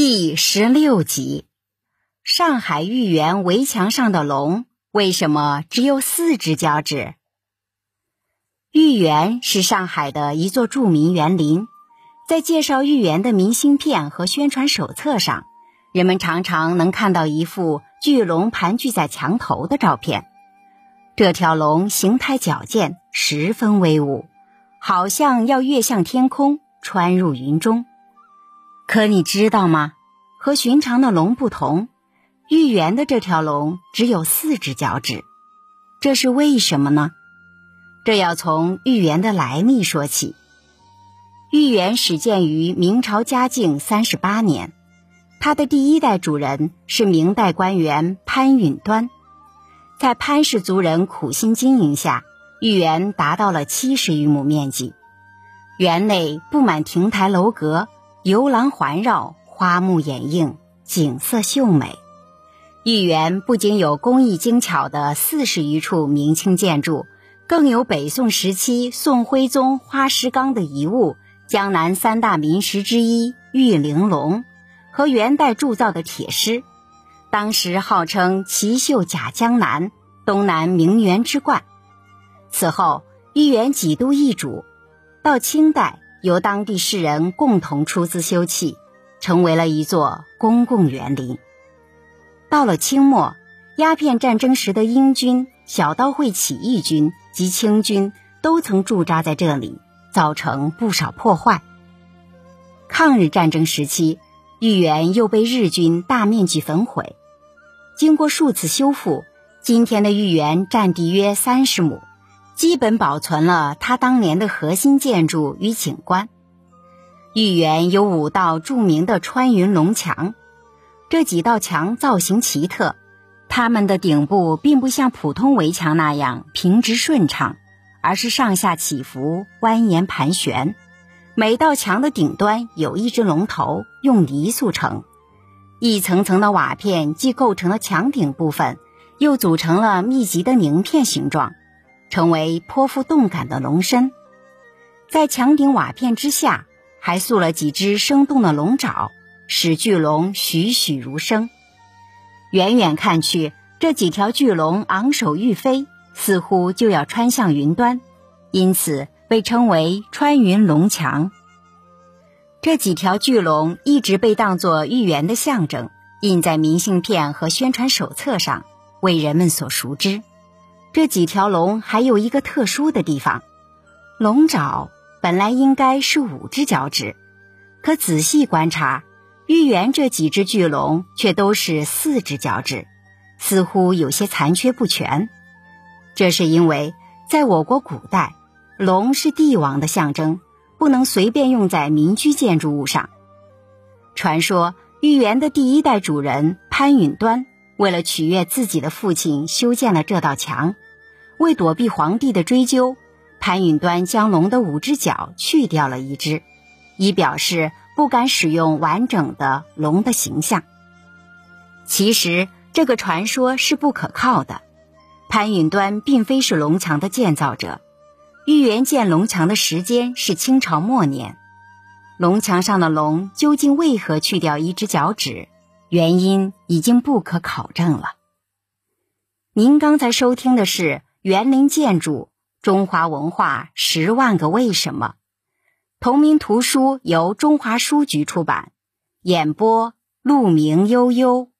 第十六集：上海豫园围墙上的龙为什么只有四只脚趾？豫园是上海的一座著名园林，在介绍豫园的明信片和宣传手册上，人们常常能看到一幅巨龙盘踞在墙头的照片。这条龙形态矫健，十分威武，好像要跃向天空，穿入云中。可你知道吗？和寻常的龙不同，豫园的这条龙只有四只脚趾，这是为什么呢？这要从豫园的来历说起。豫园始建于明朝嘉靖三十八年，它的第一代主人是明代官员潘允端，在潘氏族人苦心经营下，豫园达到了七十余亩面积，园内布满亭台楼阁。游廊环绕，花木掩映，景色秀美。豫园不仅有工艺精巧的四十余处明清建筑，更有北宋时期宋徽宗花石纲的遗物——江南三大名石之一玉玲珑，和元代铸造的铁狮，当时号称“奇秀甲江南，东南名园之冠”。此后，豫园几度易主，到清代。由当地士人共同出资修葺，成为了一座公共园林。到了清末，鸦片战争时的英军、小刀会起义军及清军都曾驻扎在这里，造成不少破坏。抗日战争时期，豫园又被日军大面积焚毁。经过数次修复，今天的豫园占地约三十亩。基本保存了它当年的核心建筑与景观。豫园有五道著名的穿云龙墙，这几道墙造型奇特，它们的顶部并不像普通围墙那样平直顺畅，而是上下起伏、蜿蜒盘旋。每道墙的顶端有一只龙头，用泥塑成，一层层的瓦片既构成了墙顶部分，又组成了密集的鳞片形状。成为颇富动感的龙身，在墙顶瓦片之下，还塑了几只生动的龙爪，使巨龙栩栩如生。远远看去，这几条巨龙昂首欲飞，似乎就要穿向云端，因此被称为“穿云龙墙”。这几条巨龙一直被当作豫园的象征，印在明信片和宣传手册上，为人们所熟知。这几条龙还有一个特殊的地方，龙爪本来应该是五只脚趾，可仔细观察，豫园这几只巨龙却都是四只脚趾，似乎有些残缺不全。这是因为在我国古代，龙是帝王的象征，不能随便用在民居建筑物上。传说豫园的第一代主人潘允端。为了取悦自己的父亲，修建了这道墙。为躲避皇帝的追究，潘允端将龙的五只脚去掉了一只，以表示不敢使用完整的龙的形象。其实这个传说是不可靠的。潘允端并非是龙墙的建造者。豫园建龙墙的时间是清朝末年。龙墙上的龙究竟为何去掉一只脚趾？原因已经不可考证了。您刚才收听的是《园林建筑：中华文化十万个为什么》，同名图书由中华书局出版，演播：鹿鸣悠悠。